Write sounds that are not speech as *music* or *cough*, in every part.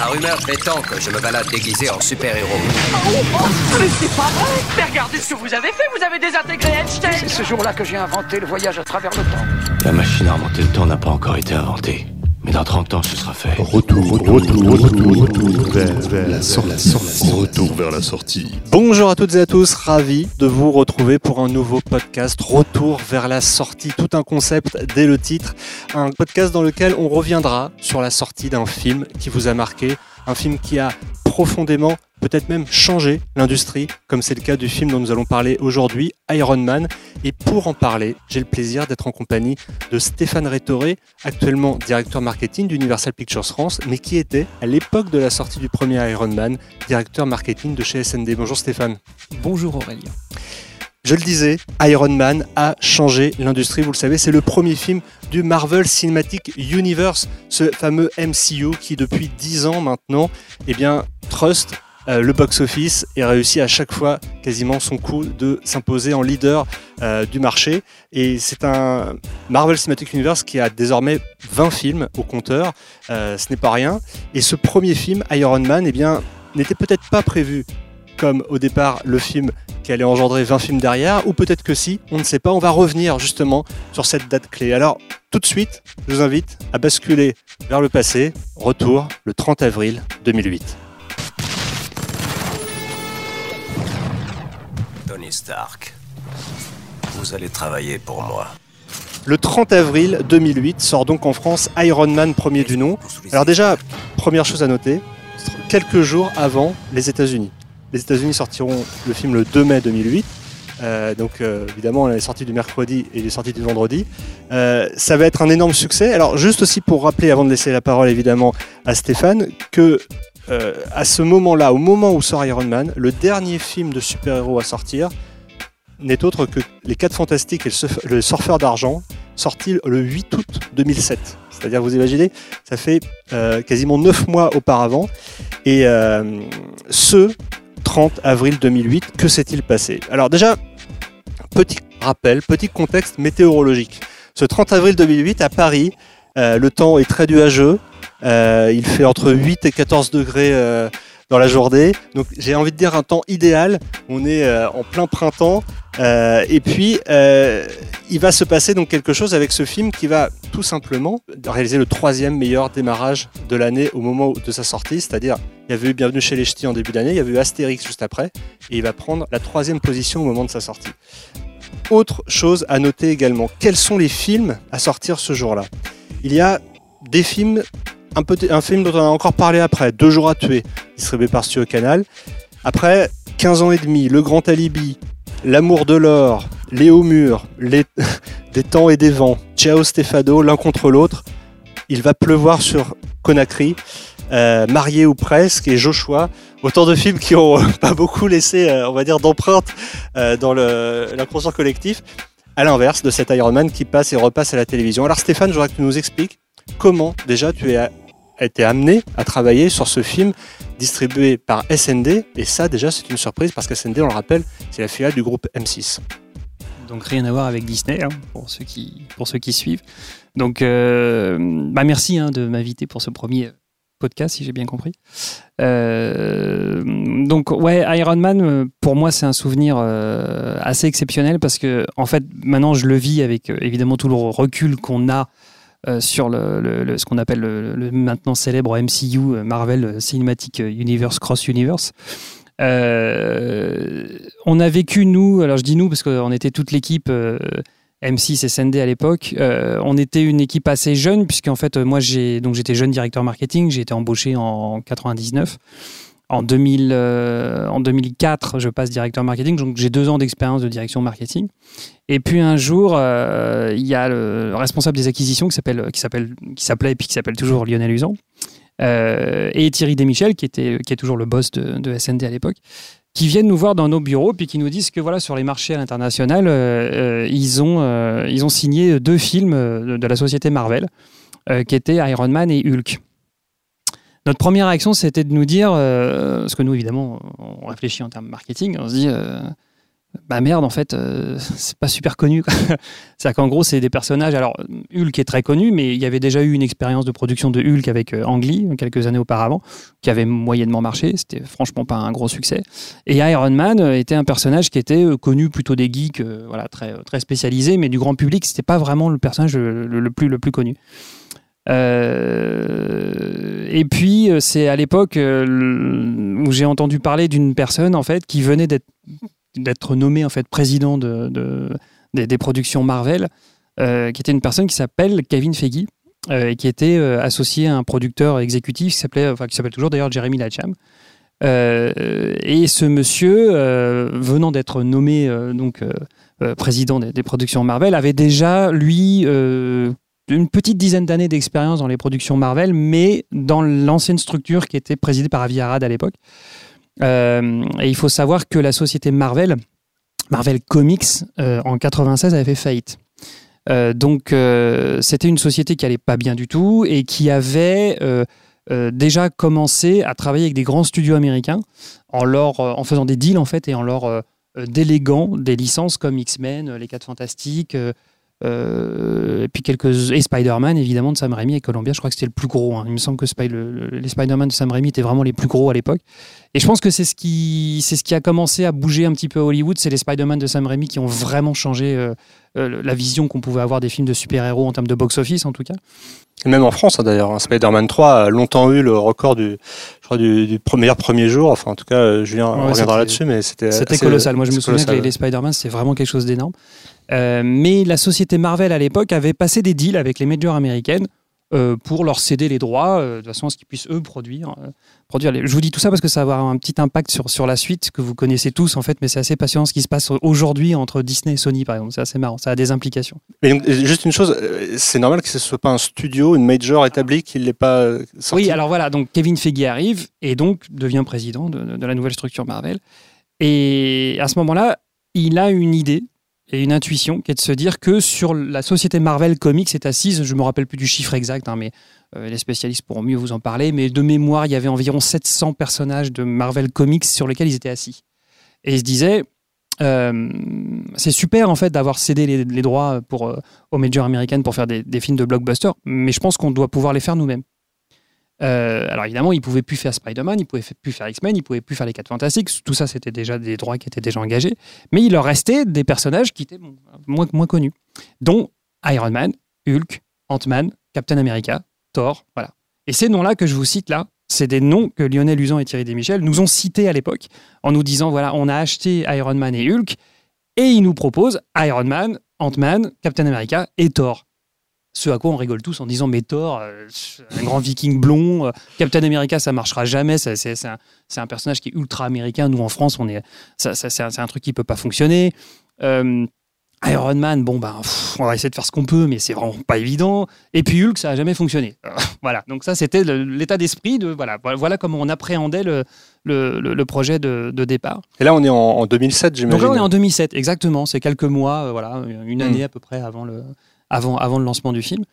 La rumeur prétend que je me balade déguisé en super-héros. Mais c'est pas vrai Mais regardez ce que vous avez fait, vous avez désintégré Einstein C'est ce jour-là que j'ai inventé le voyage à travers le temps. La machine à remonter le temps n'a pas encore été inventée. Mais dans 30 ans, ce sera fait. Retour, retour, retour, retour, retour vers, vers la sortie. Retour vers la sortie. Bonjour à toutes et à tous, ravi de vous retrouver pour un nouveau podcast Retour vers la sortie. Tout un concept dès le titre, un podcast dans lequel on reviendra sur la sortie d'un film qui vous a marqué, un film qui a profondément, peut-être même changé l'industrie, comme c'est le cas du film dont nous allons parler aujourd'hui, Iron Man. Et pour en parler, j'ai le plaisir d'être en compagnie de Stéphane Rétoré, actuellement directeur marketing d'Universal Pictures France, mais qui était, à l'époque de la sortie du premier Iron Man, directeur marketing de chez SND. Bonjour Stéphane. Bonjour Aurélien. Je le disais, Iron Man a changé l'industrie, vous le savez, c'est le premier film du Marvel Cinematic Universe, ce fameux MCU qui depuis 10 ans maintenant, eh bien, trust euh, le box-office et réussit à chaque fois quasiment son coup de s'imposer en leader euh, du marché. Et c'est un Marvel Cinematic Universe qui a désormais 20 films au compteur, euh, ce n'est pas rien. Et ce premier film, Iron Man, eh n'était peut-être pas prévu comme au départ le film qui allait engendrer 20 films derrière, ou peut-être que si, on ne sait pas. On va revenir justement sur cette date clé. Alors, tout de suite, je vous invite à basculer vers le passé. Retour le 30 avril 2008. Tony Stark, vous allez travailler pour moi. Le 30 avril 2008 sort donc en France Iron Man premier du nom. Alors déjà, première chose à noter, quelques jours avant les États-Unis. Les États-Unis sortiront le film le 2 mai 2008. Euh, donc euh, évidemment, elle est sortie du mercredi et il est du vendredi. Euh, ça va être un énorme succès. Alors juste aussi pour rappeler, avant de laisser la parole évidemment à Stéphane, que euh, à ce moment-là, au moment où sort Iron Man, le dernier film de super-héros à sortir n'est autre que Les 4 Fantastiques et le, surf- le Surfeur d'Argent, sorti le 8 août 2007. C'est-à-dire, vous imaginez, ça fait euh, quasiment 9 mois auparavant. Et euh, ce 30 avril 2008, que s'est-il passé? Alors déjà, petit rappel, petit contexte météorologique. Ce 30 avril 2008, à Paris, le temps est très nuageux. Euh, il fait entre 8 et 14 degrés euh, dans la journée. Donc j'ai envie de dire un temps idéal. On est euh, en plein printemps. Et puis il va se passer donc quelque chose avec ce film qui va tout simplement réaliser le troisième meilleur démarrage de l'année au moment de sa sortie. C'est-à-dire il y avait eu Bienvenue chez les Ch'tis en début d'année, il y avait eu Astérix juste après, et il va prendre la troisième position au moment de sa sortie. Autre chose à noter également, quels sont les films à sortir ce jour-là? Il y a des films, un, film dont on a encore parlé après, Deux jours à tuer, distribué par Studio Canal. Après 15 ans et demi, Le Grand Alibi, L'amour de l'or, Léo Mur, les... *laughs* Des temps et des vents, Ciao Stefano, l'un contre l'autre. Il va pleuvoir sur Conakry, euh, Marié ou presque, et Joshua. Autant de films qui ont euh, *laughs* pas beaucoup laissé, euh, on va dire, d'empreinte euh, dans l'inconscient collectif. À l'inverse de cet Iron Man qui passe et repasse à la télévision. Alors Stéphane, je voudrais que tu nous expliques comment déjà tu es a été amené à travailler sur ce film distribué par SND. Et ça, déjà, c'est une surprise parce que SND, on le rappelle, c'est la filiale du groupe M6. Donc rien à voir avec Disney, hein, pour, ceux qui, pour ceux qui suivent. Donc euh, bah merci hein, de m'inviter pour ce premier podcast, si j'ai bien compris. Euh, donc ouais, Iron Man, pour moi, c'est un souvenir euh, assez exceptionnel parce que en fait, maintenant, je le vis avec évidemment tout le recul qu'on a sur le, ce qu'on appelle le, maintenant célèbre MCU, euh, Marvel Cinematic Universe Cross Universe. Euh, on a vécu, nous, alors je dis nous parce qu'on était toute l'équipe euh, M6 et SND à l'époque, euh, on était une équipe assez jeune, puisqu'en fait, euh, moi, j'étais jeune directeur marketing, j'ai été embauché en 99. En, 2000, euh, 2004, je passe directeur marketing, donc j'ai deux ans d'expérience de direction marketing. Et puis un jour, euh, il y a le responsable des acquisitions qui s'appelle, qui s'appelait et puis qui s'appelle toujours Lionel Usan, euh, et Thierry Desmichel, qui était, qui est toujours le boss de, SND à l'époque, qui viennent nous voir dans nos bureaux puis qui nous disent que voilà sur les marchés à l'international, ils ont ils ont signé deux films de, la société Marvel, qui étaient Iron Man et Hulk. Notre première réaction, c'était de nous dire, euh, parce que nous, évidemment, on réfléchit en termes marketing, on se dit, euh, bah merde, en fait, euh, *laughs* c'est pas super connu. *laughs* C'est-à-dire qu'en gros, c'est des personnages. Alors, Hulk est très connu, mais il y avait déjà eu une expérience de production de Hulk avec euh, Ang Lee quelques années auparavant, qui avait moyennement marché. C'était franchement pas un gros succès. Et Iron Man était un personnage qui était connu plutôt des geeks, voilà, très, très spécialisé, mais du grand public, c'était pas vraiment le personnage le, le plus, le plus connu. Euh, et puis, euh, c'est à l'époque euh, où j'ai entendu parler d'une personne en fait qui venait d'être nommée en fait président de, de- des, productions Marvel, euh, qui était une personne qui s'appelle Kevin Feige et qui était euh, associé à un producteur exécutif qui s'appelait, enfin qui s'appelle toujours d'ailleurs Jeremy Lacham. Et ce monsieur, venant d'être nommé donc président des productions Marvel, avait déjà lui une petite dizaine d'années d'expérience dans les productions Marvel, mais dans l'ancienne structure qui était présidée par Avi Arad à l'époque. Euh, et il faut savoir que la société Marvel, Marvel Comics, euh, en 96 avait fait faillite. Euh, donc c'était une société qui allait pas bien du tout et qui avait déjà commencé à travailler avec des grands studios américains en leur en faisant des deals en fait et en leur déléguant des licences comme X-Men, les 4 Fantastiques, et puis quelques et Spider-Man évidemment de Sam Raimi et Columbia. Je crois que c'était le plus gros. hein. Il me semble que les Spider-Man de Sam Raimi étaient vraiment les plus gros à l'époque. Et je pense que c'est ce qui c'est ce qui a commencé à bouger un petit peu à Hollywood. C'est les Spider-Man de Sam Raimi qui ont vraiment changé euh, euh, la vision qu'on pouvait avoir des films de super-héros en termes de box-office en tout cas. Même en France, hein, d'ailleurs, hein, Spider-Man 3 a longtemps eu le record du, je crois, du, du pre- meilleur premier jour. Enfin, en tout cas, euh, Julien Ouais, reviendra là-dessus, mais c'était colossal. Moi, je me souviens que les Spider-Man, c'était vraiment quelque chose d'énorme. Euh, mais la société Marvel, à l'époque, avait passé des deals avec les majors américaines euh, pour leur céder les droits, euh, de façon à ce qu'ils puissent, eux, produire. euh, produire les- Je vous dis tout ça parce que ça va avoir un petit impact sur, sur la suite, que vous connaissez tous, en fait, mais c'est assez passionnant ce qui se passe aujourd'hui entre Disney et Sony, par exemple. C'est assez marrant. Ça a des implications. Mais donc, juste une chose, c'est normal que ce soit pas un studio, une major établie, qu'il l'ait pas sorti? Oui, alors voilà, donc Kevin Feige arrive et donc devient président de, de- de la nouvelle structure Marvel. Et à ce moment-là, il a une idée et une intuition qui est de se dire que sur la société Marvel Comics est assise, je me rappelle plus du chiffre exact, hein, mais euh, les spécialistes pourront mieux vous en parler, mais de mémoire, il y avait environ 700 personnages de Marvel Comics sur lesquels ils étaient assis. Et il se disait, euh, c'est super en fait d'avoir cédé les, les droits pour, euh, aux majors américaines pour faire des, des films de blockbuster, mais je pense qu'on doit pouvoir les faire nous-mêmes. Euh, alors évidemment, il pouvait plus faire Spider-Man, il pouvait f- plus faire X-Men, il pouvait plus faire les 4 Fantastiques. Tout ça, c'était déjà des droits qui étaient déjà engagés. Mais il leur restait des personnages qui étaient moins connus, dont Iron Man, Hulk, Ant-Man, Captain America, Thor. Voilà. Et ces noms-là que je vous cite là, c'est des noms que Lionel Usan et Thierry Desmichel nous ont cités à l'époque en nous disant voilà, on a acheté Iron Man et Hulk et ils nous proposent Iron Man, Ant-Man, Captain America et Thor. Ce à quoi on rigole tous en disant mais Thor, euh, un grand viking blond, euh, Captain America ça marchera jamais, c'est un, un personnage qui est ultra américain. Nous en France, on est, ça, ça, c'est un, truc qui peut pas fonctionner. Euh, Iron Man, bon ben, pff, on va essayer de faire ce qu'on peut, mais c'est vraiment pas évident. Et puis Hulk, ça a jamais fonctionné. voilà. Donc ça, c'était l'état d'esprit de voilà, voilà comment on appréhendait le, le, le- le projet de, de départ. Et là, on est en, en 2007, j'imagine. Donc là, on est en 2007, exactement. C'est quelques mois, euh, voilà, une année Mm. à peu près avant le, avant, avant le lancement du film.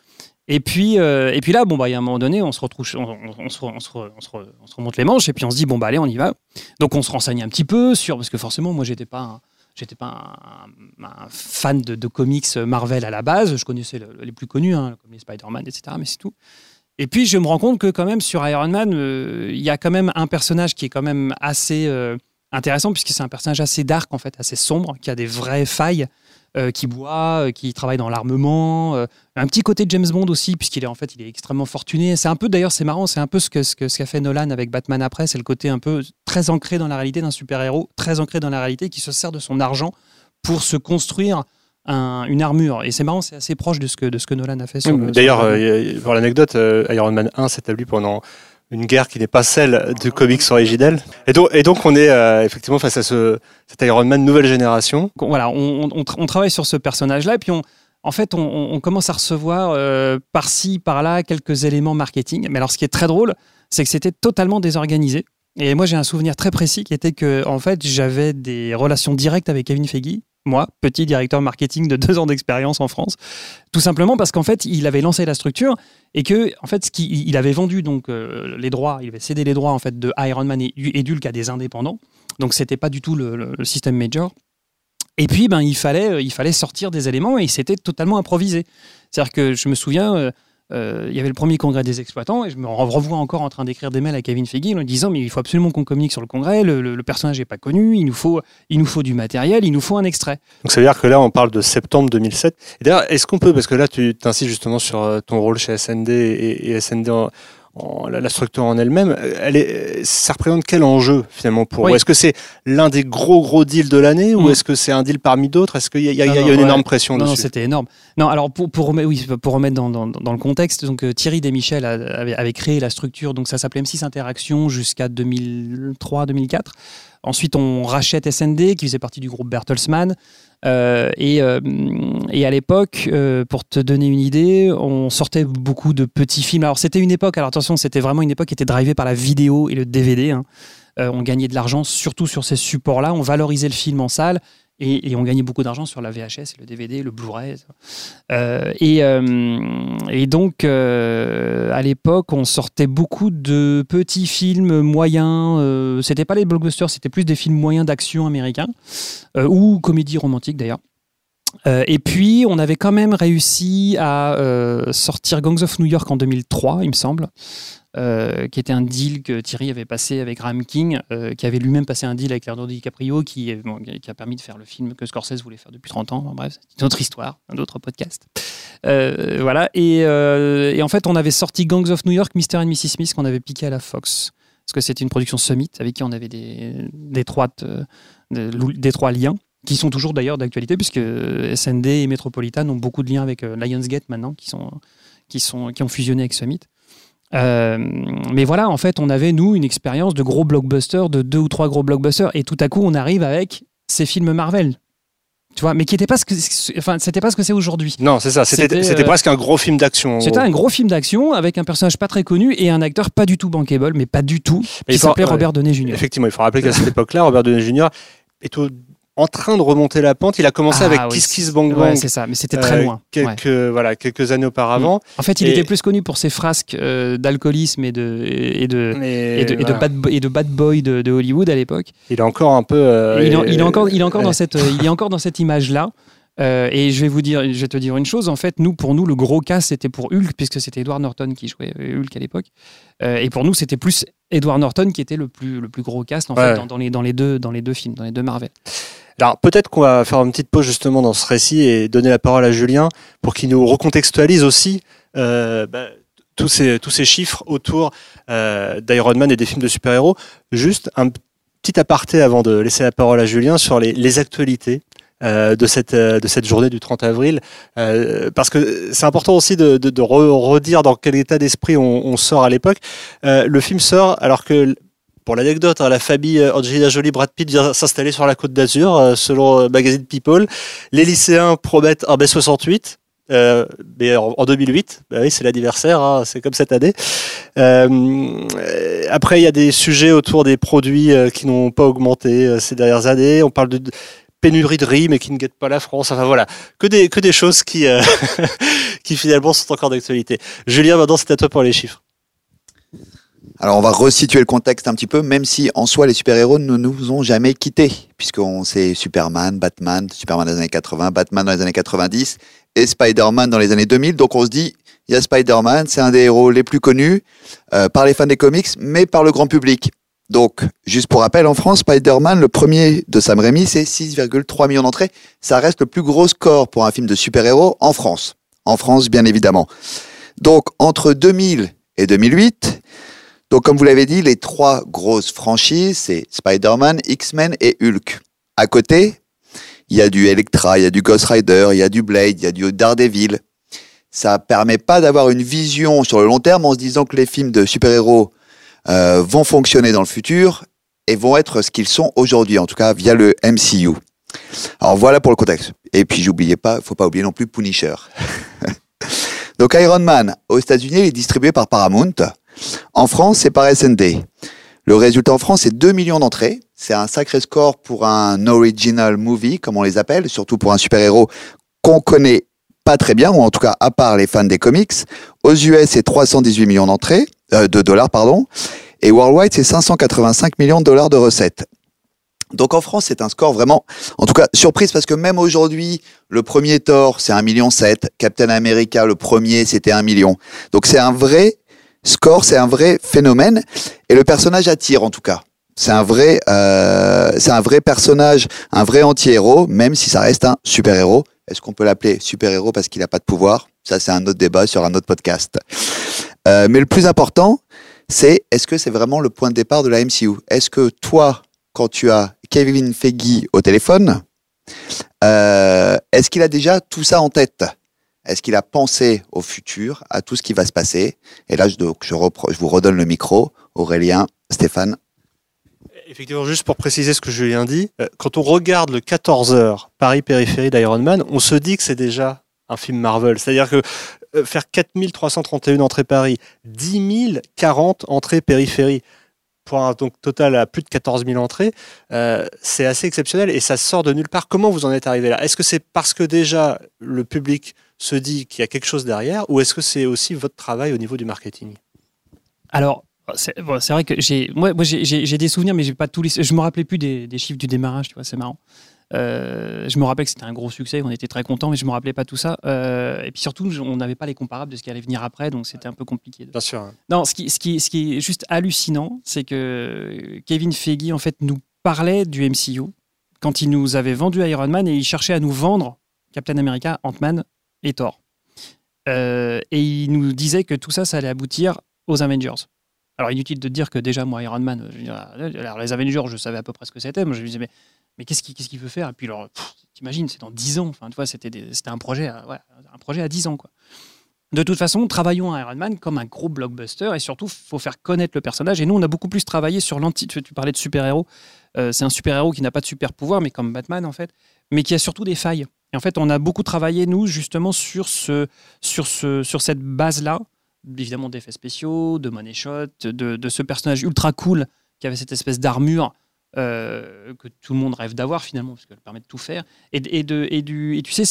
Et puis, euh, et puis là, bon, bah, il y a un moment donné, on se retrouve, on, se, re- on se re- on se re- on se remonte les manches et puis on se dit, bon, bah, allez, on y va. Donc, on se renseigne un petit peu sur, parce que forcément, moi, j'étais pas, j'étais pas un, fan de, comics Marvel à la base. Je connaissais le- les plus connus, hein, comme les Spider-Man, etc. Mais c'est tout. Et puis, je me rends compte que quand même, sur Iron Man, euh, il y a quand même un personnage qui est quand même assez euh, intéressant, puisque c'est un personnage assez dark, en fait, assez sombre, qui a des vraies failles, euh, qui boit, euh, qui travaille dans l'armement. euh, un petit côté James Bond aussi, puisqu'il est en fait, il est extrêmement fortuné. C'est un peu, d'ailleurs, c'est marrant, c'est un peu ce que ce que- ce qu'a fait Nolan avec Batman après, c'est le côté un peu très ancré dans la réalité d'un super-héros, très ancré dans la réalité, qui se sert de son argent pour se construire un- une armure. Et c'est marrant, c'est assez proche de ce que, de ce que Nolan a fait sur le- D'ailleurs, pour l'anecdote, Iron Man 1 s'établit pendant une guerre qui n'est pas celle du comics originel. Et donc, et donc on est euh, effectivement face à ce, cet Iron Man nouvelle génération. voilà, on, on- on tra- on travaille sur ce personnage-là, et puis on, en fait, on commence à recevoir euh, par-ci, par-là quelques éléments marketing. Mais alors, ce qui est très drôle, c'est que c'était totalement désorganisé. Et moi, j'ai un souvenir très précis qui était que, en fait, j'avais des relations directes avec Kevin Feige, moi, petit directeur marketing de deux ans d'expérience en France, tout simplement parce qu'en fait, il avait lancé la structure et que, en fait, ce il avait vendu donc euh, les droits, il avait cédé les droits en fait de Iron Man et, et d'Hulk à des indépendants. Donc, c'était pas du tout le- système major. Et puis, ben, il fallait, euh, il fallait sortir des éléments et c'était totalement improvisé. C'est-à-dire que je me souviens, euh, il y avait le premier congrès des exploitants et je me revois encore en train d'écrire des mails à Kevin Feige en disant mais il faut absolument qu'on communique sur le congrès, le, personnage n'est pas connu, il nous, faut, il nous faut du matériel, il nous faut un extrait. Donc ça veut dire que là, on parle de septembre 2007. Et d'ailleurs, est-ce qu'on peut, parce que là, tu t'insistes justement sur euh, ton rôle chez SND et, et SND en, en- la, structure en elle-même, euh, elle est, ça représente quel enjeu finalement pour Oui. vous? Est-ce que c'est l'un des gros gros deals de l'année ou Mm. est-ce que c'est un deal parmi d'autres? Est-ce qu'il y a, il y a- Non, il y a non, une ouais. énorme pression Non, non, dessus? c'était énorme. Non, alors pour, pour, remettre, oui, pour remettre dans, dans- dans le contexte, donc euh, Thierry Desmichel avait, avait créé la structure, donc ça s'appelait M6 Interaction jusqu'à 2003-2004. Ensuite, on rachète SND, qui faisait partie du groupe Bertelsmann. Euh, et, euh, et à l'époque, euh, pour te donner une idée, on sortait beaucoup de petits films. Alors c'était une époque, alors attention, c'était vraiment une époque qui était drivée par la vidéo et le DVD. hein. On gagnait de l'argent surtout sur ces supports-là. On valorisait le film en salle et, on gagnait beaucoup d'argent sur la VHS, le DVD, le Blu-ray. Euh, et, euh, et donc, euh, à l'époque, on sortait beaucoup de petits films moyens. Euh, c'était pas les blockbusters, c'était plus des films moyens d'action américains euh, ou comédies romantiques d'ailleurs. Euh, et puis, on avait quand même réussi à euh, sortir Gangs of New York en 2003, il me semble, euh, qui était un deal que Thierry avait passé avec Ram King, euh, qui avait lui-même passé un deal avec Leonardo DiCaprio, qui, est- bon, qui a permis de faire le film que Scorsese voulait faire depuis 30 ans. Bref, c'est une autre histoire, un autre podcast. Euh, voilà. Et, euh, en fait, on avait sorti Gangs of New York, Mr. and Mrs. Smith, qu'on avait piqué à la Fox. Parce que c'était une production Summit avec qui on avait des, d'étroites, euh, de- d'étroits liens qui sont toujours d'ailleurs d'actualité puisque SND et Metropolitan ont beaucoup de liens avec euh, Lionsgate maintenant qui qui qui ont fusionné avec Summit. Euh, mais voilà, en fait, on avait nous une expérience de gros blockbusters, de deux ou trois gros blockbusters, et tout à coup, on arrive avec ces films Marvel, tu vois, mais qui n'étaient pas ce que, enfin, c'était pas ce que c'est aujourd'hui. Non, c'est ça. C'était C'était, euh, presque un gros film d'action. C'était un gros film d'action avec un personnage pas très connu et un acteur pas du tout bankable, mais pas du tout, Mais qui il faut- s'appelait. Robert Downey Jr. Effectivement, il faut rappeler qu'à cette époque-là, Robert Downey Jr. est au- en train de remonter la pente. Il a commencé Ah avec oui, Kiss Kiss Bang Ouais, Bang. c'est ça, mais c'était très euh, loin. Ouais. Quelques, voilà, quelques années auparavant. En fait, il Et- était plus connu pour ses frasques euh, d'alcoolisme et de, et de, et de, bad, et de bad boy de, de Hollywood à l'époque. il est encore un peu. euh, il, est- et- il est encore, il est encore ouais. dans cette, il est encore dans cette image-là. Euh, et je vais vous dire, je vais te dire une chose. En fait, nous, pour nous, le gros cas, c'était pour Hulk, puisque c'était Edward Norton qui jouait Hulk à l'époque. Euh, et pour nous, c'était plus Edward Norton qui était le plus, le plus gros cast en Ouais. fait, dans, dans les, dans, les deux, dans les deux films, dans les deux Marvel. Alors peut-être qu'on va faire une petite pause justement dans ce récit et donner la parole à Julien pour qu'il nous recontextualise aussi euh, bah, tous, ces, tous ces chiffres autour euh, d'Iron Man et des films de super-héros. Juste un petit aparté avant de laisser la parole à Julien sur les, les actualités. euh, de cette euh, de cette journée du 30 avril euh, parce que c'est important aussi de, de, de re- redire dans quel état d'esprit on, on sort à l'époque Euh, le film sort alors que pour l'anecdote, hein, la famille euh, Angelina Jolie Brad Pitt vient s'installer sur la côte d'Azur, euh, selon euh, magazine People. Les lycéens promettent un B68. Euh, mais en, en 2008, bah oui, c'est l'anniversaire, hein, c'est comme cette année. Après, il y a des sujets autour des produits qui n'ont pas augmenté ces dernières années. On parle de pénurie de riz, mais qui ne guettent pas la France. Enfin voilà, que des choses *laughs* qui finalement sont encore d'actualité. Julien, maintenant c'est à toi pour les chiffres. Alors on va resituer le contexte un petit peu, même si en soi les super-héros ne nous ont jamais quittés, puisqu'on sait Superman, Batman, Superman dans les années 80, Batman dans les années 90 et Spider-Man dans les années 2000. Donc on se dit, il y a Spider-Man, c'est un des héros les plus connus euh, par les fans des comics, mais par le grand public. Donc, juste pour rappel, en France, Spider-Man, le premier de Sam Raimi, c'est 6,3 millions d'entrées. Ça reste le plus gros score pour un film de super-héros en France. En France, bien évidemment. Donc, entre 2000 et 2008, donc, comme vous l'avez dit, les trois grosses franchises, c'est Spider-Man, X-Men et Hulk. À côté, il y a du Electra, il y a du Ghost Rider, il y a du Blade, il y a du Daredevil. Ça permet pas d'avoir une vision sur le long terme en se disant que les films de super-héros euh, vont fonctionner dans le futur et vont être ce qu'ils sont aujourd'hui, en tout cas via le MCU. Alors voilà pour le contexte. Et puis j'oubliais pas, faut pas oublier non plus Punisher. *laughs* Donc Iron Man aux États-Unis, il est distribué par Paramount. En France, c'est par SND. Le résultat en France, c'est 2 millions d'entrées. C'est un sacré score pour un original movie, comme on les appelle, surtout pour un super-héros qu'on connaît pas très bien, ou en tout cas à part les fans des comics. Aux US, c'est 318 millions d'entrées, euh, de dollars, pardon. Et worldwide, c'est 585 millions de dollars de recettes. Donc en France, c'est un score vraiment, en tout cas, surprise parce que même aujourd'hui, le premier Thor, c'est 1,7 million. Captain America, le premier, c'était 1 million. Donc c'est un vrai score, c'est un vrai phénomène. Et le personnage attire en tout cas. C'est un vrai, euh, c'est un vrai personnage, un vrai anti-héros, même si ça reste un super-héros. Est-ce qu'on peut l'appeler super-héros parce qu'il n'a pas de pouvoir? Ça, c'est un autre débat sur un autre podcast. Euh, mais le plus important, c'est est-ce que c'est vraiment le point de départ de la MCU Est-ce que toi, quand tu as Kevin Feige au téléphone, euh, est-ce qu'il a déjà tout ça en tête? Est-ce qu'il a pensé au futur, à tout ce qui va se passer? Et là, je, vous redonne le micro. Aurélien, Stéphane. Effectivement, juste pour préciser ce que Julien dit, euh, quand on regarde le 14h Paris-Périphérie d'Iron Man, on se dit que c'est déjà un film Marvel. C'est-à-dire que euh, faire 4331 entrées Paris, 10 040 entrées périphérie, pour un total à plus de 14 000 entrées, euh, c'est assez exceptionnel et ça sort de nulle part. Comment vous en êtes arrivé là? Est-ce que c'est parce que déjà le public se dit qu'il y a quelque chose derrière ou est-ce que c'est aussi votre travail au niveau du marketing? Alors, c'est bon, vrai que j'ai moi, moi j'ai- des souvenirs, mais j'ai pas tous les. Je me rappelais plus des, des chiffres du démarrage, tu vois, c'est marrant. Euh, je me rappelle que c'était un gros succès, on était très contents, mais je me rappelais pas tout ça. Euh, et puis surtout, on n'avait pas les comparables de ce qui allait venir après, donc c'était un peu compliqué. Bien sûr. hein. Non, ce qui, ce qui, ce qui est juste hallucinant, c'est que Kevin Feige en fait nous parlait du MCU quand il nous avait vendu Iron Man et il cherchait à nous vendre Captain America, Ant-Man et Thor. Euh, et il nous disait que tout ça, ça allait aboutir aux Avengers. Alors inutile de dire que déjà moi Iron Man, je alors, les Avengers, je savais à peu près ce que c'était. Moi je me disais mais, mais qu'est-ce qu'il veut faire? Et puis t'imagines, c'est dans 10 ans. Enfin, tu vois, c'était un projet, à, ouais, un projet à 10 ans quoi. De toute façon, travaillons à Iron Man comme un gros blockbuster et surtout, faut faire connaître le personnage. Et nous, on a beaucoup plus travaillé sur l'anti. Tu tu parlais de super-héros. Euh, c'est un super-héros qui n'a pas de super-pouvoir, mais comme Batman, en fait, mais qui a surtout des failles. Et en fait, on a beaucoup travaillé, nous, justement, sur, ce, sur, ce, sur cette base-là, évidemment d'effets spéciaux, de money shot, de, ce personnage ultra cool qui avait cette espèce d'armure euh, que tout le monde rêve d'avoir finalement, parce qu'elle permet de tout faire. Et, tu sais,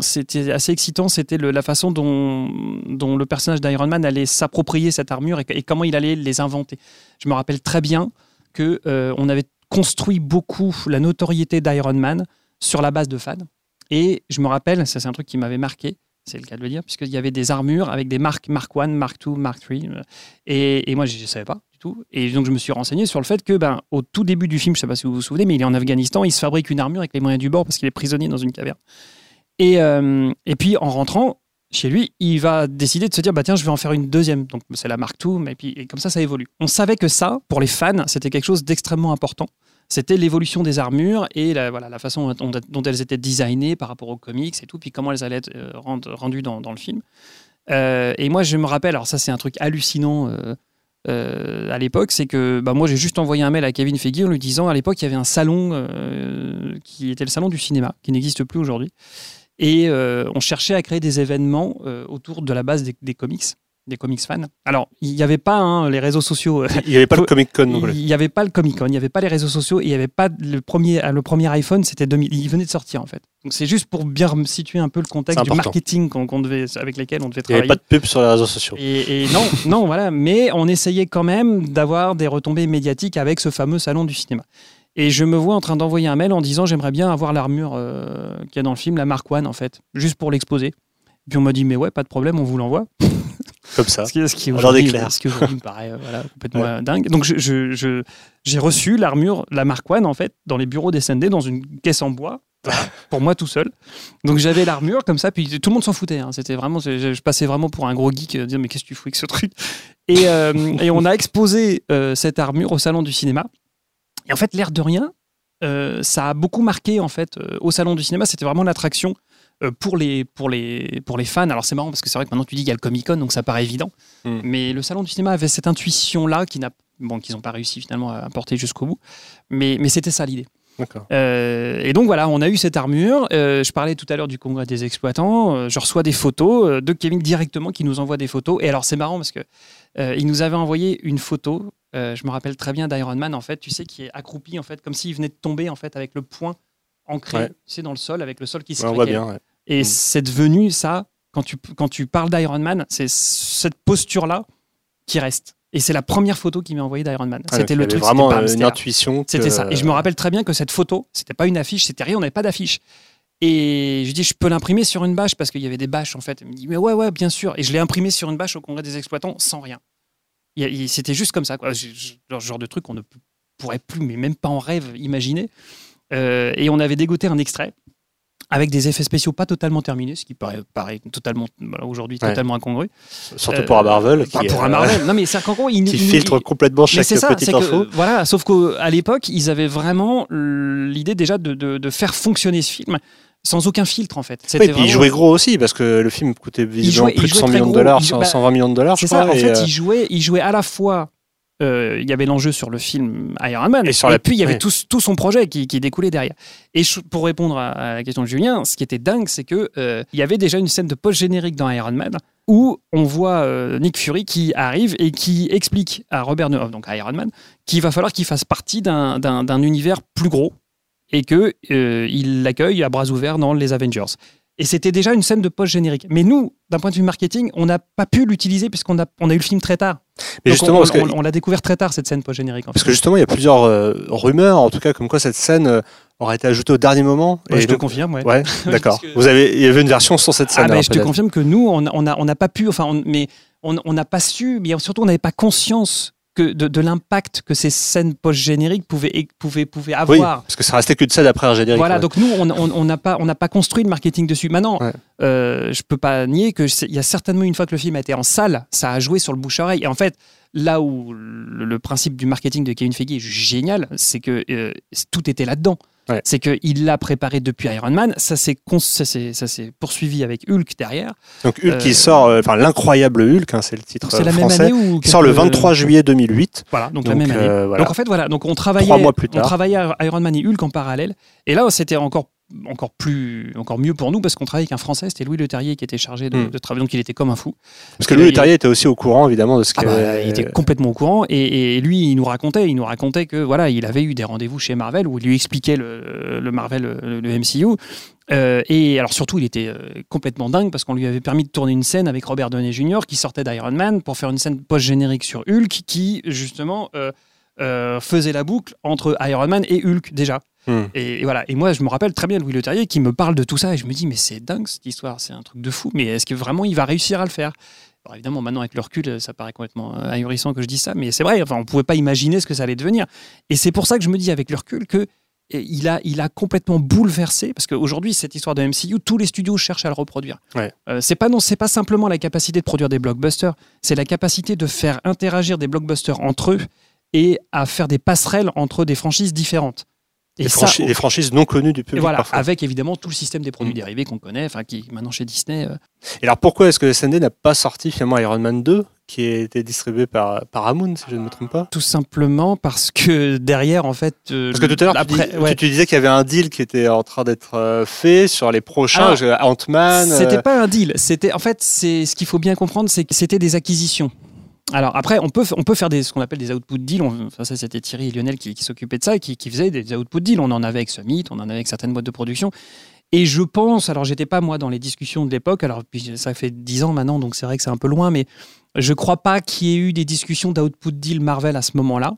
c'était assez excitant, c'était la façon dont, le personnage d'Iron Man allait s'approprier cette armure et, comment il allait les inventer. Je me rappelle très bien que euh, avait construit beaucoup la notoriété d'Iron Man sur la base de fans. Et je me rappelle, ça c'est un truc qui m'avait marqué, c'est le cas de le dire, puisqu'il y avait des armures avec des marques Mark 1, Mark 2, Mark 3. euh, Et, moi, je ne savais pas du tout. Et donc, je me suis renseigné sur le fait que, ben, au tout début du film, je ne sais pas si vous vous souvenez, mais il est en Afghanistan, il se fabrique une armure avec les moyens du bord parce qu'il est prisonnier dans une caverne. Et, euh, et puis, en rentrant chez lui, il va décider de se dire, bah tiens, je vais en faire une deuxième. Donc, c'est la Mark 2, mais puis, et comme ça, ça évolue. On savait que ça, pour les fans, c'était quelque chose d'extrêmement important c'était l'évolution des armures et la, voilà, la façon dont, elles étaient designées par rapport aux comics et tout, puis comment elles allaient être euh, rend- rendues dans, le film. Euh, et moi, je me rappelle, alors ça, c'est un truc hallucinant euh, à l'époque, c'est que bah, moi, j'ai juste envoyé un mail à Kevin Feige en lui disant, à l'époque, il y avait un salon qui était le salon du cinéma, qui n'existe plus aujourd'hui. Et on cherchait à créer des événements autour de la base des comics, des comics fans. Alors, il n'y avait pas hein, les réseaux sociaux. euh, Il n'y avait pas le Comic Con non il n'y avait pas le Comic Con, il n'y avait pas les réseaux sociaux, il n'y avait pas le premier, le premier iPhone, c'était 2000, il venait de sortir en fait. Donc c'est juste pour bien situer un peu le contexte du marketing qu'on, devait, avec lesquels on devait Il n'y avait travailler. pas de pub sur les réseaux sociaux. Et, et non, *laughs* non, voilà. Mais on essayait quand même d'avoir des retombées médiatiques avec ce fameux salon du cinéma. Et je me vois en train d'envoyer un mail en disant j'aimerais bien avoir l'armure euh, qu'il y a dans le film, la Mark One en fait, juste pour l'exposer. Puis on m'a dit mais ouais, pas de problème, on vous l'envoie. Comme ça. Ce qui, ce qui aujourd'hui, aujourd'hui me paraît euh, voilà, complètement euh, dingue. Donc je- je- je- j'ai reçu l'armure, la Mark One en fait, dans les bureaux des SND dans une caisse en bois. *laughs* pour moi tout seul. Donc j'avais l'armure comme ça, puis tout le monde s'en foutait. hein. C'était vraiment, je, je passais vraiment pour un gros geek, euh, dire mais qu'est-ce que tu fous avec ce truc? Et, euh, et on a exposé euh, cette armure au salon du cinéma. Et en fait, l'air de rien, ça a beaucoup marqué en fait au salon du cinéma. C'était vraiment l'attraction pour les pour les pour les fans. Alors c'est marrant parce que c'est vrai que maintenant tu dis qu'il y a le Comic Con, donc ça paraît évident. Mm. Mais le salon du cinéma avait cette intuition là qui n'a bon qu'ils n'ont pas réussi finalement à porter jusqu'au bout. Mais mais c'était ça l'idée. Euh, et donc voilà, on a eu cette armure. Euh, je parlais tout à l'heure du congrès des exploitants. Euh, je reçois des photos euh, de Kevin directement qui nous envoie des photos. Et alors c'est marrant parce que euh, il nous avait envoyé une photo. euh, je me rappelle très bien d'Iron Man en fait, tu sais, qui est accroupi en fait, comme s'il venait de tomber en fait avec le poing ancré, Ouais. tu sais, dans le sol, avec le sol qui se Ouais, on voit bien. ouais. Et Mm. c'est devenu ça, quand tu, quand tu parles d'Iron Man, c'est cette posture-là qui reste. Et c'est la première photo qu'il m'a envoyée d'Iron Man. Ah, c'était le truc. vraiment euh, une intuition. que- C'était ça. Et je me rappelle très bien que cette photo, c'était pas une affiche, c'était rien, on n'avait pas d'affiche. Et je lui dis, je peux l'imprimer sur une bâche parce qu'il y avait des bâches en fait. Il me dit, mais ouais, ouais, bien sûr. Et je l'ai imprimé sur une bâche au congrès des exploitants sans rien. C'était juste comme ça, quoi. Le genre de truc qu'on ne pourrait plus, mais même pas en rêve, imaginer. Euh, et on avait dégoté un extrait avec des effets spéciaux pas totalement terminés, ce qui paraît, paraît totalement, aujourd'hui, Ouais. totalement incongru. Surtout Euh, pour un Marvel. Pas qui, pour euh, un Marvel. Non, mais c'est qu'en gros, il, Qui il- filtre il- complètement chaque ça, petite c'est que, info. voilà, sauf qu'à l'époque, ils avaient vraiment l'idée déjà de, de- de faire fonctionner ce film sans aucun filtre en fait. Oui, et puis il vraiment- jouait gros aussi parce que le film coûtait visiblement il plus de jouait 100 très millions de dollars, Il jou- 100, bah, 120 millions de dollars, C'est ça, crois. en fait, euh, il jouait, il jouait à la fois. Euh, il y avait l'enjeu sur le film Iron Man, Et sur la- puis il y avait ouais. tout, tout son projet qui, qui découlait derrière. Et pour répondre à, à la question de Julien, ce qui était dingue, c'est que euh, y avait déjà une scène de post-générique dans Iron Man où on voit euh, Nick Fury qui arrive et qui explique à Robert Downey, donc à Iron Man, qu'il va falloir qu'il fasse partie d'un- univers plus gros et que euh, il l'accueille à bras ouverts dans les Avengers. Et c'était déjà une scène de post-générique. Mais nous, d'un point de vue marketing, on n'a pas pu l'utiliser puisqu'on a, on a eu le film très tard. Mais Donc justement, on, l'a découvert très tard, cette scène post-générique. en parce que justement, il y a plusieurs euh, rumeurs, en tout cas, comme quoi cette scène euh, aurait été ajoutée au dernier moment. Ouais, et je te confirme, ouais. Ouais, *laughs* d'accord. Que- Vous avez, il y avait une version sans cette scène. Ah, alors, je te confirme que nous, on n'a on a, pas pu, enfin, mais on n'a pas su, mais surtout, on n'avait pas conscience que de, de l'impact que ces scènes post-génériques pouvaient, pouvaient, pouvaient Oui, avoir. parce que ça restait qu'une scène après un générique. Voilà, ouais. donc nous, on on- on n'a pas, on n'a pas construit le marketing dessus. Maintenant, Ouais. euh, je peux pas nier que c'est- il y a certainement une fois que le film a été en salle, ça a joué sur le bouche-oreille. Et en fait, là où le, le principe du marketing de Kevin Feige est génial, c'est que euh, tout était là-dedans. Ouais. C'est qu'il l'a préparé depuis Iron Man, ça s'est poursuivi avec Hulk derrière. Donc Hulk qui Euh, sort, euh, enfin l'incroyable Hulk, hein, c'est le titre C'est euh, la même français, année où qui sort le quelques- 23 juillet 2008. Voilà, donc, la même année. voilà. Donc en fait voilà, donc on travaillait, mois plus on tard. travaillait Iron Man et Hulk en parallèle. Et là c'était encore encore plus encore mieux pour nous parce qu'on travaillait avec un Français, c'était Louis Le Terrier qui était chargé de, Hmm. de travailler, donc il était comme un fou. Parce que Louis Leterrier était aussi au courant, évidemment, de ce Ah qu'il bah, il était complètement au courant et, et lui il nous racontait, il nous racontait que voilà il avait eu des rendez-vous chez Marvel où il lui expliquait le, le Marvel, le, le MCU. Euh, et alors surtout il était euh, complètement dingue parce qu'on lui avait permis de tourner une scène avec Robert Downey Jr. qui sortait d'Iron Man pour faire une scène post-générique sur Hulk qui justement euh, euh, faisait la boucle entre Iron Man et Hulk déjà. Hmm. Et, et voilà. Et moi, je me rappelle très bien Louis Leterrier qui me parle de tout ça et je me dis, mais c'est dingue cette histoire, c'est un truc de fou. Mais est-ce que vraiment il va réussir à le faire? Alors évidemment, maintenant avec le recul, ça paraît complètement euh, ahurissant que je dise ça, mais c'est vrai. Enfin, on pouvait pas imaginer ce que ça allait devenir. Et c'est pour ça que je me dis avec le recul que eh, il a, il a complètement bouleversé parce qu'aujourd'hui cette histoire de MCU, tous les studios cherchent à le reproduire. Ouais. Euh, c'est pas non, c'est pas simplement la capacité de produire des blockbusters, c'est la capacité de faire interagir des blockbusters entre eux et à faire des passerelles entre des franchises différentes. Et des, ça, des franchises non connues du et public. voilà, parfois. avec évidemment tout le système des produits Mm. dérivés qu'on connaît, enfin qui maintenant chez Disney. euh, Et alors pourquoi est-ce que SND n'a pas sorti finalement Iron Man 2, qui a été distribué par Paramount, si je ne me trompe pas? Tout simplement parce que derrière, en fait. euh, Parce que tout à l'heure, tu, après, dis- ouais. tu- tu disais qu'il y avait un deal qui était en train d'être euh, fait sur les prochains, Ant-Man. C'était euh, pas un deal. C'était en fait, c'est ce qu'il faut bien comprendre, c'est que c'était des acquisitions. Alors après, on peut, on peut faire des, ce qu'on appelle des output deals. On- ça, c'était Thierry et Lionel qui, s'occupaient de ça et qui, qui faisaient des output deals. On en avait avec Summit, on en avait avec certaines boîtes de production. Et je pense, alors j'étais pas moi dans les discussions de l'époque, alors puis ça fait 10 ans maintenant, donc c'est vrai que c'est un peu loin, mais je crois pas qu'il y ait eu des discussions d'output deal Marvel à ce moment-là.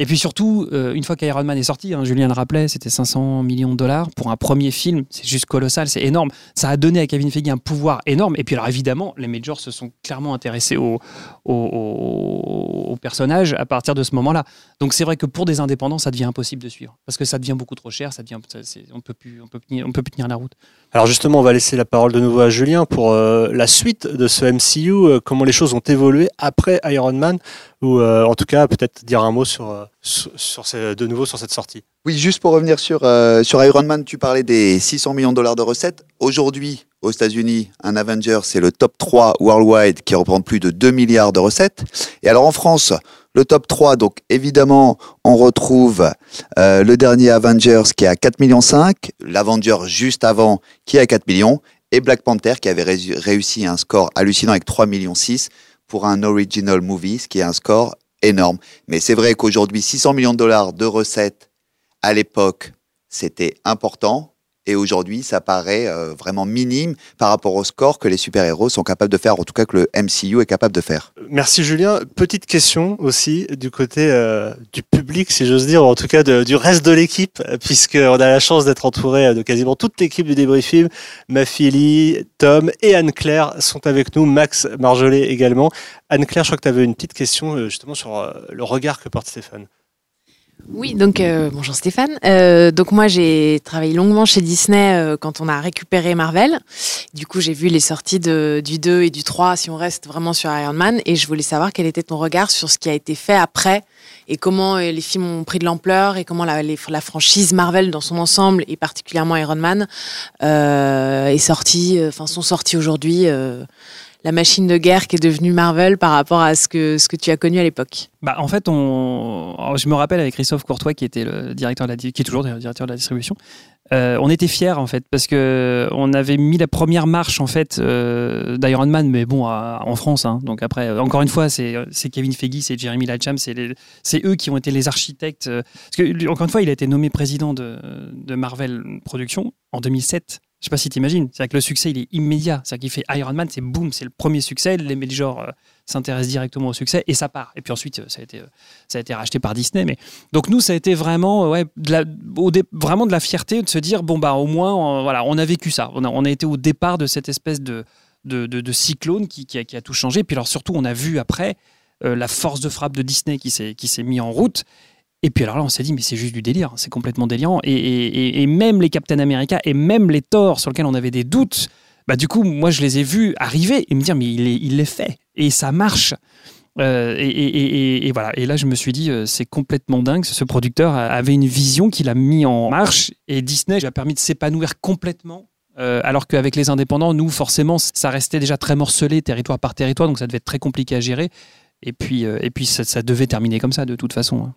Et puis surtout, euh, une fois qu'Iron Man est sorti, hein, Julien le rappelait, c'était 500 millions de dollars pour un premier film, c'est juste colossal, c'est énorme. Ça a donné à Kevin Feige un pouvoir énorme. Et puis alors évidemment, les majors se sont clairement intéressés au, au, personnage à partir de ce moment-là. Donc c'est vrai que pour des indépendants, ça devient impossible de suivre parce que ça devient beaucoup trop cher, ça devient, ça- on peut peut peut plus tenir la route. Alors justement, on va laisser la parole de nouveau à Julien pour euh, la suite de ce MCU, euh, comment les choses ont évolué après Iron Man, ou euh, en tout cas peut-être dire un mot sur, euh, de nouveau sur cette sortie. Oui, juste pour revenir sur, euh, sur Iron Man, tu parlais des 600 millions de dollars de recettes. Aujourd'hui, aux États-Unis, un Avenger, c'est le top 3 worldwide qui représente plus de 2 milliards de recettes. Et alors en France, le top 3, donc évidemment, on retrouve le dernier Avengers qui est à 4 millions 5, l'Avenger juste avant qui est à 4 millions, et Black Panther qui avait réu- réussi un score hallucinant avec 3 millions 6 pour un original movie, ce qui est un score énorme. Mais c'est vrai qu'aujourd'hui, 600 millions de dollars de recettes à l'époque, c'était important. Et aujourd'hui, ça paraît euh, vraiment minime par rapport au score que les super-héros sont capables de faire, en tout cas que le MCU est capable de faire. Merci Julien. Petite question aussi du côté euh, du public, si j'ose dire, ou en tout cas du reste de l'équipe, puisqu'on a la chance d'être entouré de quasiment toute l'équipe du débrief film. Mafili, Tom et Anne-Claire sont avec nous, Max Marjolais également. Anne-Claire, je crois que tu avais une petite question euh, justement sur euh, le regard que porte Stéphane. Oui, donc euh, bonjour Stéphane. Euh, donc moi j'ai travaillé longuement chez Disney euh, quand on a récupéré Marvel. Du coup j'ai vu les sorties du 2 et du 3 si on reste vraiment sur Iron Man et je voulais savoir quel était ton regard sur ce qui a été fait après et comment les films ont pris de l'ampleur et comment la, franchise Marvel dans son ensemble et particulièrement Iron Man est sortie, enfin sont sortis aujourd'hui. La machine de guerre qui est devenue Marvel par rapport à ce que, ce que tu as connu à l'époque. Bah, en fait, on... je me rappelle avec Christophe Courtois, qui était le directeur de la, qui est toujours directeur de la distribution. euh, on était fiers en fait parce que on avait mis la première marche en fait euh, d'Iron Man, mais bon en France. hein. donc après, euh, encore une fois, c'est Kevin Feige, c'est Jeremy Lacham, c'est eux qui ont été les architectes. parce que encore une fois, il a été nommé président de, de Marvel Productions en 2007. Je sais pas si tu imagines. C'est-à-dire que le succès, il est immédiat. C'est-à-dire qu'il fait Iron Man, c'est boum, c'est le premier succès. Les majors euh, s'intéressent directement au succès et ça part. Et puis ensuite, euh, ça a été, euh, ça a été racheté par Disney. Mais donc nous, ça a été vraiment, ouais, de la, vraiment de la fierté de se dire bon bah au moins, euh, voilà, on a vécu ça. On a, on a été au départ de cette espèce de de, de- cyclone qui, qui a, tout changé. Puis alors surtout, on a vu après la force de frappe de Disney qui s'est qui s'est mis en route. Et puis alors là, on s'est dit, mais c'est juste du délire, c'est complètement délirant. Et, même les Captain America et même les Thor sur lesquels on avait des doutes, bah du coup, moi, je les ai vus arriver et me dire, mais il les, fait et ça marche. Euh, et, voilà. Et là, je me suis dit, euh, c'est complètement dingue. Ce producteur avait une vision qu'il a mis en marche et Disney lui a permis de s'épanouir complètement. Euh, alors qu'avec les indépendants, nous, forcément, ça restait déjà très morcelé, territoire par territoire, donc ça devait être très compliqué à gérer. Et puis, et puis ça, ça devait terminer comme ça, de toute façon.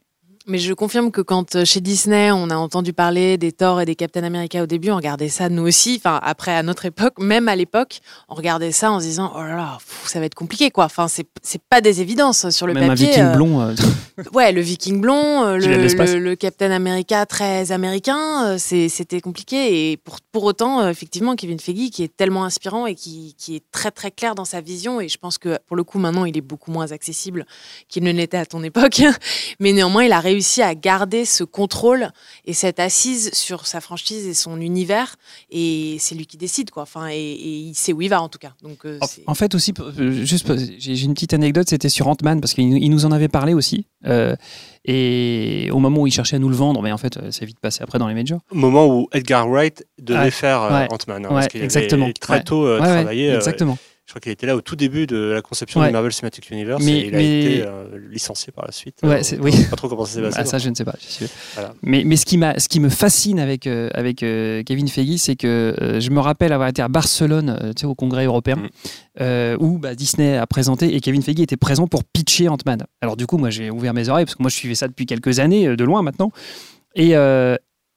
Hein. Mais je confirme que quand euh, chez Disney, on a entendu parler des Thor et des Captain America au début, on regardait ça nous aussi. Enfin, après, à notre époque, même à l'époque, on regardait ça en se disant, oh là là, pff, ça va être compliqué, quoi. Enfin, c'est pas des évidences sur le Même papier. un viking euh, blond. euh, *laughs* Ouais, le Viking blond, euh, le, le- le Captain America très américain, euh, c'était compliqué. Et pour, pour autant, effectivement, Kevin Feige, qui est tellement inspirant et qui, qui est très très clair dans sa vision, et je pense que pour le coup, maintenant, il est beaucoup moins accessible qu'il ne l'était à ton époque. *laughs* Mais néanmoins, il a réussi à garder ce contrôle et cette assise sur sa franchise et son univers. Et c'est lui qui décide, quoi. Enfin, et, et il sait où il va, en tout cas. Donc, euh, En- c'est- En fait aussi, euh, juste, euh, j'ai une petite anecdote, c'était sur Ant-Man parce qu'il il nous en avait parlé aussi. euh, et au moment où il cherchait à nous le vendre, mais en fait, c'est vite passé après dans les majors. Au moment où Edgar Wright devait faire ouais, Ant-Man, hein, ouais, parce qu'il avait exactement, très tôt Ouais, ouais, travaillé. euh, exactement. Je crois qu'il était là au tout début de la conception Ouais. du Marvel Cinematic Universe Mais- et il a été euh, licencié par la suite. Ouais, Euh, oui. Pas trop comment ça s'est passé. Ah, ça, je ne sais pas. je suis- Voilà. Mais, mais ce, qui m'a, ce qui me fascine avec, euh, avec euh, Kevin Feige, c'est que je me rappelle avoir été à Barcelone, tu sais, au Congrès européen, Mm. où bah, Disney a présenté et Kevin Feige était présent pour pitcher Ant-Man. Alors du coup, moi, j'ai ouvert mes oreilles parce que moi, je suivais ça depuis quelques années, de loin maintenant. Et,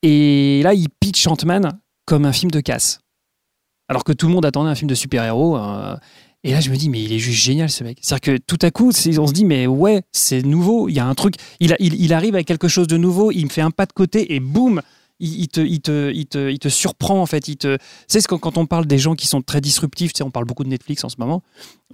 et là, il pitch Ant-Man comme un film de casse. Alors que tout le monde attendait un film de super-héros. euh, et là, je me dis, mais il est juste génial, ce mec. C'est-à-dire que tout à coup, on se dit, mais ouais, c'est nouveau. Il y a un truc. Il, arrive avec quelque chose de nouveau. Il me fait un pas de côté et boum, il, te, il, te, il, te, il te surprend, en fait. Tu sais, quand, quand on parle des gens qui sont très disruptifs, on parle beaucoup de Netflix en ce moment.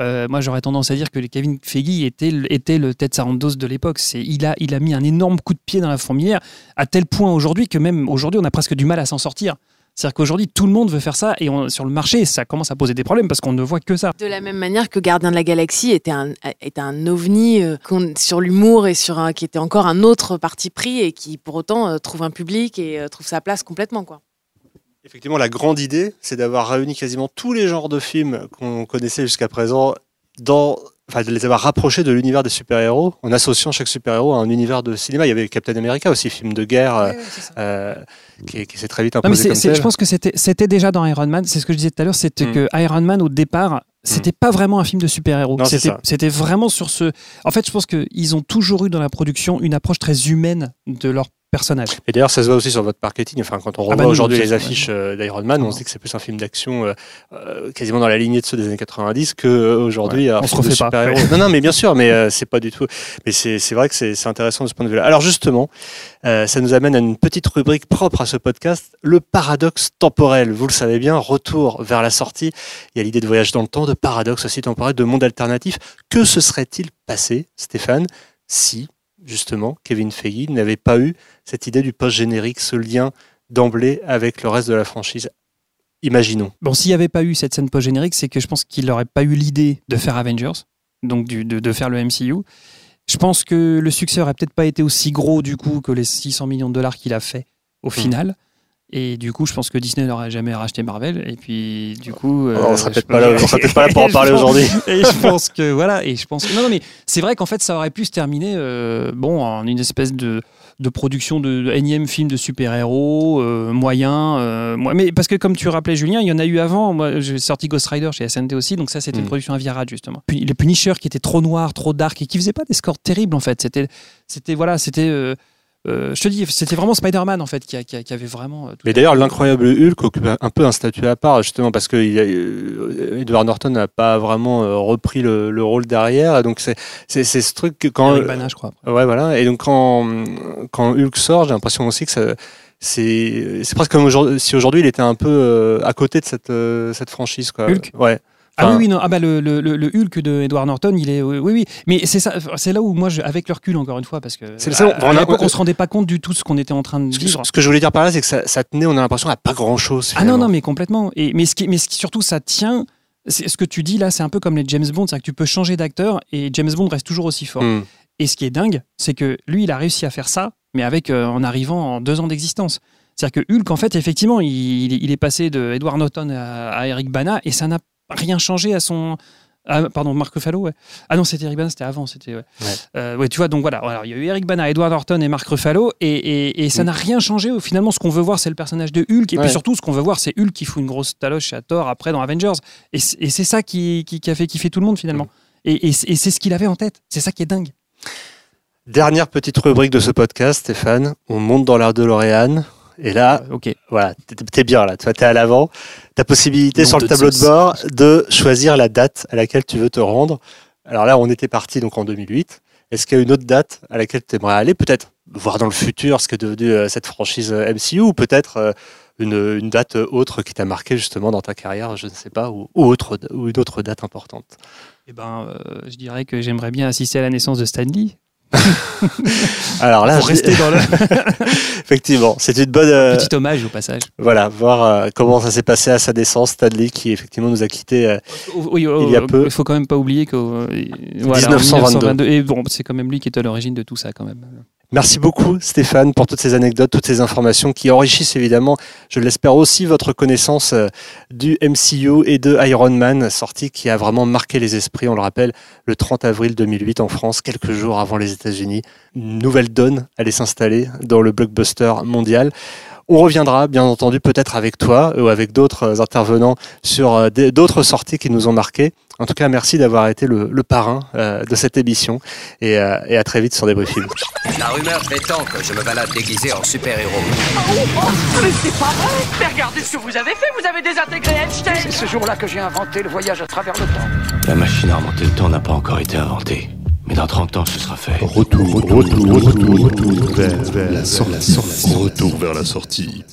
Euh, moi, j'aurais tendance à dire que Kevin Feige était, était le Ted Sarandos de l'époque. Il, a, il a mis un énorme coup de pied dans la fourmilière, à tel point aujourd'hui que même aujourd'hui, on a presque du mal à s'en sortir. C'est-à-dire qu'aujourd'hui, tout le monde veut faire ça et on- sur le marché, ça commence à poser des problèmes parce qu'on ne voit que ça. De la même manière que Gardien de la Galaxie était un, était un ovni euh, sur l'humour et sur un, qui était encore un autre parti pris et qui pour autant euh, trouve un public et euh, trouve sa place complètement. Quoi. Effectivement, la grande idée, c'est d'avoir réuni quasiment tous les genres de films qu'on connaissait jusqu'à présent dans. Enfin, de les avoir rapprochés de l'univers des super-héros en associant chaque super-héros à un univers de cinéma. Il y avait Captain America aussi, film de guerre euh, euh, qui, qui s'est très vite Non, mais imposé comme c'est- tel. je pense que c'était déjà dans Iron Man. C'est ce que je disais tout à l'heure. C'était Mm. que Iron Man, au départ, c'était pas vraiment un film de super-héros. Non, C'était vraiment sur ce. En fait, je pense qu'ils ont toujours eu dans la production une approche très humaine de leurs personnage. Et d'ailleurs, ça se voit aussi sur votre marketing. Enfin, quand on Ah revoit bah nous, aujourd'hui les affiches euh, d'Iron Man, on se dit que c'est plus un film d'action euh, euh, quasiment dans la lignée de ceux des années 90 que euh, aujourd'hui un on se de refait pas. Non, non, mais bien sûr, mais euh, c'est pas du tout. Mais c'est vrai que c'est intéressant de ce point de vue-là. Alors justement, ça nous amène à une petite rubrique propre à ce podcast, le paradoxe temporel. Vous le savez bien, retour vers la sortie. Il y a l'idée de voyage dans le temps, de paradoxe aussi temporel, de monde alternatif. Que se serait-il passé, Stéphane, si justement Kevin Feige n'avait pas eu cette idée du post-générique, ce lien d'emblée avec le reste de la franchise Imaginons. Bon, s'il n'y avait pas eu cette scène post-générique, c'est que je pense qu'il n'aurait pas eu l'idée de faire Avengers, donc du- de, de faire le MCU. Je pense que le succès aurait peut-être pas été aussi gros du coup que les 600 millions de dollars qu'il a fait au Hmm. final. Et du coup, je pense que Disney n'aurait jamais racheté Marvel. Et puis, du coup, euh, on sera peut-être pas on sera peut-être pas là pour en *laughs* parler aujourd'hui. Et je pense que voilà. Et je pense que non, non, mais c'est vrai qu'en fait, ça aurait pu se terminer, euh, bon, en une espèce de de production de, de énième film de super-héros euh, moyen. euh, moi- mais parce que comme tu rappelais Julien, il y en a eu avant. Moi, j'ai sorti Ghost Rider chez SNT aussi, donc ça c'était Mm. une production à virage justement. Puis les Punisher qui étaient trop noirs, trop dark et qui faisaient pas des scores terribles en fait. C'était, c'était voilà, c'était. Euh, je te dis, c'était vraiment Spider-Man en fait qui, a- qui a- qui avait vraiment. euh, Mais d'ailleurs, l'incroyable Hulk occupe un peu un statut à part, justement, parce que il a- euh, Edward Norton n'a pas vraiment repris le, le rôle derrière. et Donc, c'est ce truc que quand. Eric Bana, je crois. Ouais, voilà. Et donc, quand, quand Hulk sort, j'ai l'impression aussi que ça. C'est c'est presque comme aujourd'hui- si aujourd'hui il était un peu euh, à côté de cette, euh, cette franchise. Quoi. Hulk? Ouais. Ah oui, oui, non. Ah bah le, le, le- Hulk de Edward Norton, il est oui, oui. Mais c'est ça, c'est là où moi, je, avec le recul encore une fois, parce que C'est ça, à, on a- à l'époque, on se rendait pas compte du tout ce qu'on était en train de Ce que, vivre. ce que je voulais dire par là, c'est que ça, ça tenait, on a l'impression, à pas grand chose. Ah non, non, mais complètement. Et, mais, ce qui, mais ce qui surtout, ça tient. c'est- Ce que tu dis là, c'est un peu comme les James Bond, c'est que tu peux changer d'acteur et James Bond reste toujours aussi fort. Hmm. Et ce qui est dingue, c'est que lui, il a réussi à faire ça, mais avec euh, en arrivant en deux ans d'existence. C'est-à-dire que Hulk, en fait, effectivement, il, il est passé de Edward Norton à, à Eric Bana et ça n'a rien changé à son. ah, pardon, Mark Ruffalo, ouais. Ah non, c'était Eric Bana, c'était avant. C'était, ouais. Ouais. Euh, ouais, tu vois, donc voilà. Alors, il y a eu Eric Bana, Edward Norton et Mark Ruffalo et, et, et ça Mm. n'a rien changé. Finalement, ce qu'on veut voir, c'est le personnage de Hulk. Et Ouais. puis surtout, ce qu'on veut voir, c'est Hulk qui fout une grosse taloche à Thor après dans Avengers. Et, c'est ça qui, qui, qui a fait kiffer tout le monde finalement. Et, et c'est ce qu'il avait en tête. C'est ça qui est dingue. Dernière petite rubrique de ce podcast, Stéphane. On monte dans l'air de L'Oréal. Et là, ok. voilà, t'es- t'es bien là, tu t'es à l'avant. T'as possibilité sur le tableau de bord de choisir la date à laquelle tu veux te rendre. Alors là, on était parti donc en 2008. Est-ce qu'il y a une autre date à laquelle tu aimerais aller? Peut-être voir dans le futur ce qu'est devenu euh, cette franchise euh, MCU ou peut-être euh, une, une date autre qui t'a marqué justement dans ta carrière, je ne sais pas, ou, ou autre, ou une autre date importante? Eh ben, euh, je dirais que j'aimerais bien assister à la naissance de Stanley. *laughs* Alors là, Pour je- rester dans le *laughs* effectivement, c'est une bonne. euh, petit hommage au passage. Voilà, voir euh, comment ça s'est passé à sa naissance, Stanley qui effectivement nous a quittés. euh, Oui, Il y a peu. Il faut quand même pas oublier qu'au euh, voilà, en 1922. Et bon, c'est quand même lui qui est à l'origine de tout ça quand même. Merci beaucoup Stéphane pour toutes ces anecdotes, toutes ces informations qui enrichissent évidemment, je l'espère aussi, votre connaissance euh, du MCU et de Iron Man, sortie qui a vraiment marqué les esprits, on le rappelle, le 30 avril 2008 en France, quelques jours avant les États-Unis. Une nouvelle donne allait s'installer dans le blockbuster mondial. On reviendra, bien entendu, peut-être avec toi ou avec d'autres euh, intervenants sur euh, d'autres sorties qui nous ont marqués. En tout cas, merci d'avoir été le, le parrain euh, de cette émission et, euh, et à très vite sur des Film. La rumeur prétend que je me balade déguisé en super-héros. Mais c'est pas vrai Mais regardez ce que vous avez fait, vous avez désintégré Einstein C'est ce jour-là que j'ai inventé le voyage à travers le temps. La machine à remonter le temps n'a pas encore été inventée. Mais dans 30 ans, ce sera fait. Retour, retour, retour, retour vers, vers la sortie. Retour vers la sortie.